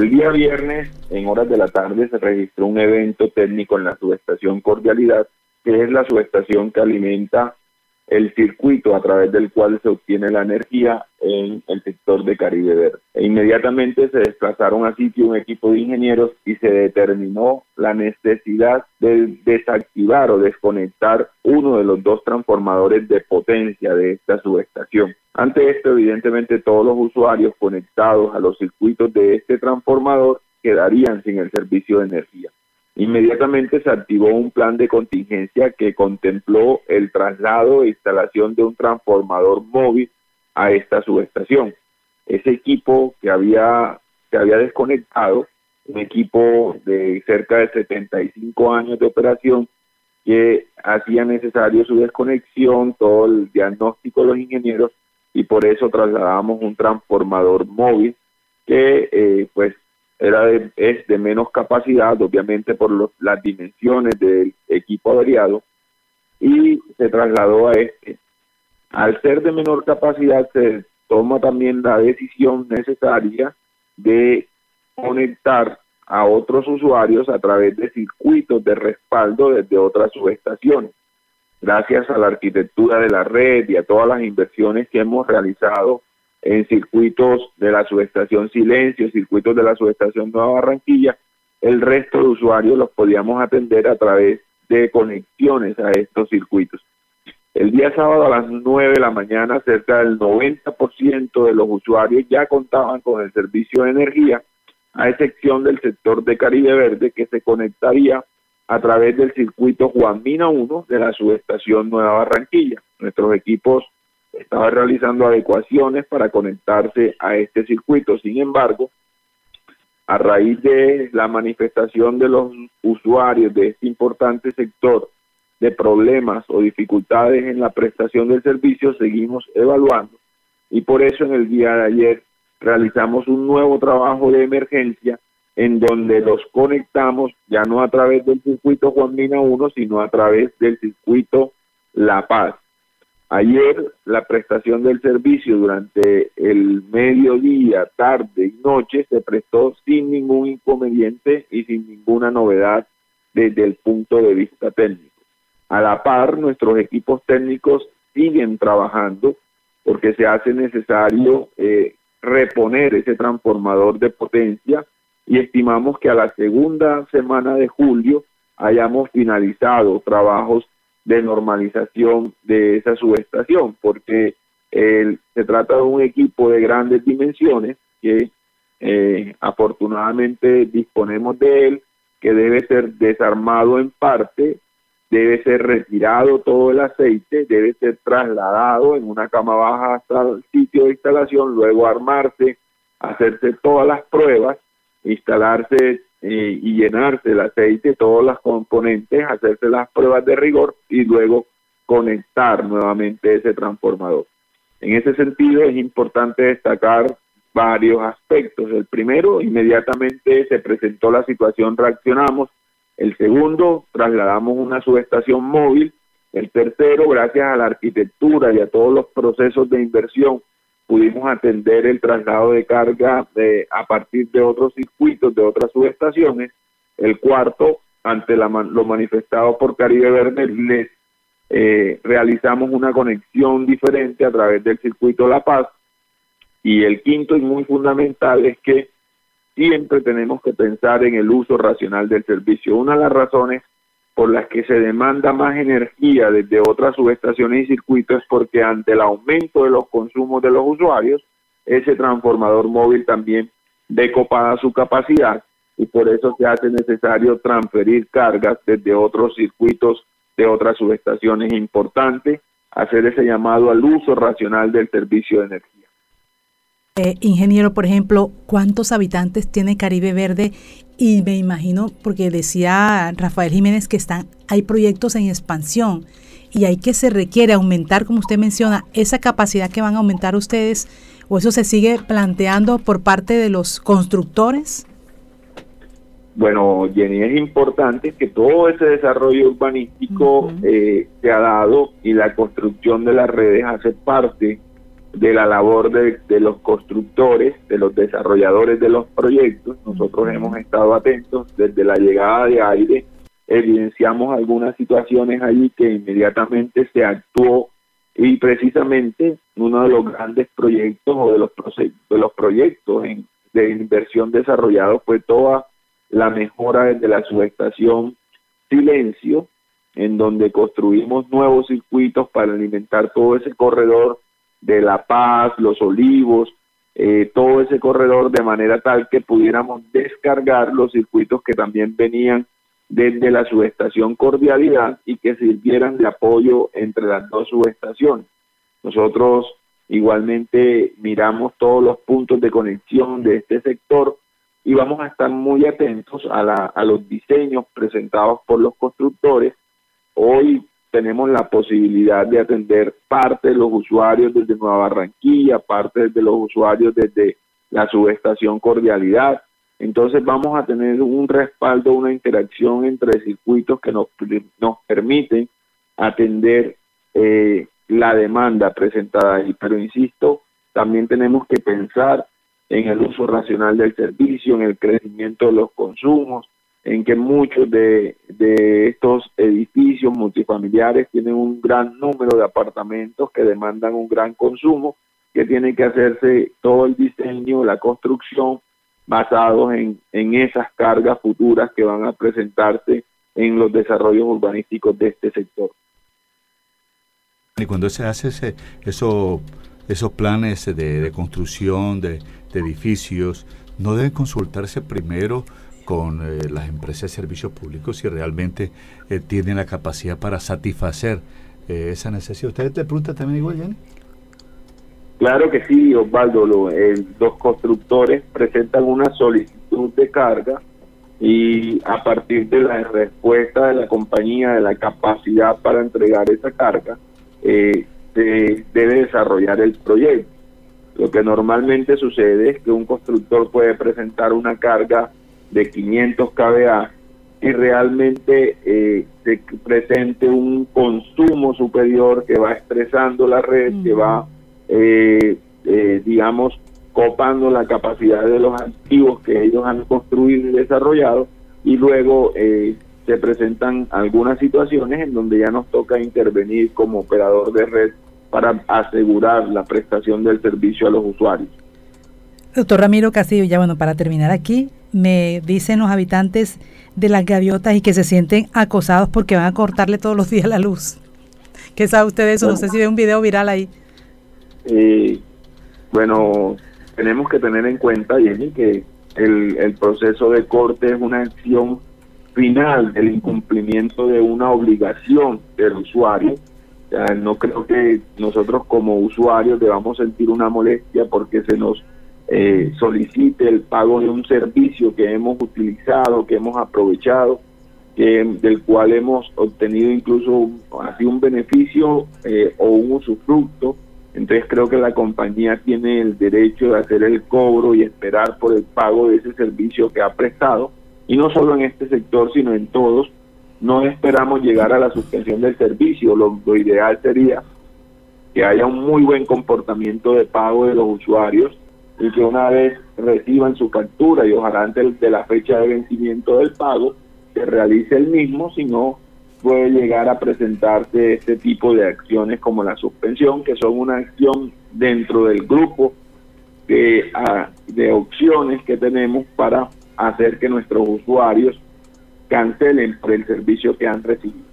El día viernes, en horas de la tarde, se registró un evento técnico en la subestación Cordialidad, que es la subestación que alimenta el circuito a través del cual se obtiene la energía en el sector de Caribe Verde. E inmediatamente se desplazaron a sitio un equipo de ingenieros y se determinó la necesidad de desactivar o desconectar uno de los dos transformadores de potencia de esta subestación. Ante esto, evidentemente, todos los usuarios conectados a los circuitos de este transformador quedarían sin el servicio de energía. Inmediatamente se activó un plan de contingencia que contempló el traslado e instalación de un transformador móvil a esta subestación. Ese equipo que había, que había desconectado, un equipo de cerca de 75 años de operación, que hacía necesario su desconexión, todo el diagnóstico de los ingenieros, y por eso trasladamos un transformador móvil que eh, pues era de, es de menos capacidad, obviamente por las dimensiones del equipo averiado, y se trasladó a este. Al ser de menor capacidad, se toma también la decisión necesaria de conectar a otros usuarios a través de circuitos de respaldo desde otras subestaciones. Gracias a la arquitectura de la red y a todas las inversiones que hemos realizado en circuitos de la subestación Silencio, circuitos de la subestación Nueva Barranquilla, el resto de usuarios los podíamos atender a través de conexiones a estos circuitos. El día sábado a las 9 de la mañana, cerca del 90% de los usuarios ya contaban con el servicio de energía, a excepción del sector de Caribe Verde que se conectaría a través del circuito Juan Mina 1 de la subestación Nueva Barranquilla. Nuestros equipos estaba realizando adecuaciones para conectarse a este circuito. Sin embargo, a raíz de la manifestación de los usuarios de este importante sector de problemas o dificultades en la prestación del servicio, seguimos evaluando y por eso en el día de ayer realizamos un nuevo trabajo de emergencia en donde los conectamos ya no a través del circuito Juan Mina 1, sino a través del circuito La Paz. Ayer la prestación del servicio durante el mediodía, tarde y noche se prestó sin ningún inconveniente y sin ninguna novedad desde el punto de vista técnico. A la par, nuestros equipos técnicos siguen trabajando porque se hace necesario eh, reponer ese transformador de potencia y estimamos que a la segunda semana de julio hayamos finalizado trabajos de normalización de esa subestación, porque se trata de un equipo de grandes dimensiones que eh, afortunadamente disponemos de él, que debe ser desarmado en parte, debe ser retirado todo el aceite, debe ser trasladado en una cama baja hasta el sitio de instalación, luego armarse, hacerse todas las pruebas, instalarse eh, y llenarse el aceite, todos los componentes, hacerse las pruebas de rigor y luego conectar nuevamente ese transformador. En ese sentido es importante destacar varios aspectos. El primero, inmediatamente se presentó la situación, reaccionamos. El segundo, trasladamos una subestación móvil. El tercero, gracias a la arquitectura y a todos los procesos de inversión pudimos atender el traslado de carga a partir de otros circuitos, de otras subestaciones. El cuarto, ante la, lo manifestado por Caribe Verde, les eh, realizamos una conexión diferente a través del circuito La Paz. Y el quinto y muy fundamental es que siempre tenemos que pensar en el uso racional del servicio. Una de las razones por las que se demanda más energía desde otras subestaciones y circuitos es porque ante el aumento de los consumos de los usuarios, ese transformador móvil también decopada su capacidad y por eso se hace necesario transferir cargas desde otros circuitos de otras subestaciones importantes, hacer ese llamado al uso racional del servicio de energía. Eh, ingeniero, por ejemplo, ¿cuántos habitantes tiene Caribe Verde? Y me imagino, porque decía Rafael Jiménez que están, hay proyectos en expansión y hay que se requiere aumentar, como usted menciona, esa capacidad que van a aumentar ustedes, o eso se sigue planteando por parte de los constructores. Bueno, Jenny, es importante que todo ese desarrollo urbanístico eh, se ha dado y la construcción de las redes hace parte de la labor de, los constructores, de los desarrolladores de los proyectos. Nosotros hemos estado atentos. Desde la llegada de aire, evidenciamos algunas situaciones allí que inmediatamente se actuó y precisamente uno de los grandes proyectos o de los, de los proyectos de inversión desarrollados fue toda la mejora desde la subestación Silencio, en donde construimos nuevos circuitos para alimentar todo ese corredor de La Paz, Los Olivos, eh, todo ese corredor de manera tal que pudiéramos descargar los circuitos que también venían desde la subestación Cordialidad y que sirvieran de apoyo entre las dos subestaciones. Nosotros igualmente miramos todos los puntos de conexión de este sector y vamos a estar muy atentos a, la, a los diseños presentados por los constructores. Hoy tenemos la posibilidad de atender parte de los usuarios desde Nueva Barranquilla, parte de los usuarios desde la subestación Cordialidad. Entonces vamos a tener un respaldo, una interacción entre circuitos que nos, nos permiten atender eh, la demanda presentada ahí. Pero insisto, también tenemos que pensar en el uso racional del servicio, en el crecimiento de los consumos, en que muchos de, estos edificios multifamiliares tienen un gran número de apartamentos que demandan un gran consumo, que tiene que hacerse todo el diseño, la construcción, basados en, en esas cargas futuras que van a presentarse en los desarrollos urbanísticos de este sector. Y cuando se hace ese, eso, esos planes de, construcción de, de edificios, ¿no deben consultarse primero con eh, las empresas de servicios públicos si realmente eh, tienen la capacidad para satisfacer eh, esa necesidad. ¿Ustedes te preguntan también igual, Jenny? Claro que sí, Osvaldo. los constructores presentan una solicitud de carga y a partir de la respuesta de la compañía, de la capacidad para entregar esa carga, se debe desarrollar el proyecto. Lo que normalmente sucede es que un constructor puede presentar una carga de 500 kVA y realmente eh, se presente un consumo superior que va estresando la red, que va, eh, eh, digamos, copando la capacidad de los activos que ellos han construido y desarrollado, y luego se presentan algunas situaciones en donde ya nos toca intervenir como operador de red para asegurar la prestación del servicio a los usuarios. Doctor Ramiro Castillo, ya bueno, para terminar aquí, me dicen los habitantes de las gaviotas y que se sienten acosados porque van a cortarle todos los días la luz. ¿Qué sabe usted de eso? no sé si ve un video viral ahí. Eh, bueno, tenemos que tener en cuenta, Jenny, que el, el proceso de corte es una acción final del incumplimiento de una obligación del usuario. No creo que nosotros como usuarios debamos sentir una molestia porque se nos eh, solicite el pago de un servicio que hemos utilizado, que hemos aprovechado, que, del cual hemos obtenido incluso así un beneficio eh, o un usufructo. Entonces creo que la compañía tiene el derecho de hacer el cobro y esperar por el pago de ese servicio que ha prestado. Y no solo en este sector, sino en todos. No esperamos llegar a la suspensión del servicio. Lo, lo ideal sería que haya un muy buen comportamiento de pago de los usuarios y que una vez reciban su factura y ojalá antes de la fecha de vencimiento del pago se realice el mismo, si no puede llegar a presentarse este tipo de acciones como la suspensión, que son una acción dentro del grupo de, de opciones que tenemos para hacer que nuestros usuarios cancelen por el servicio que han recibido.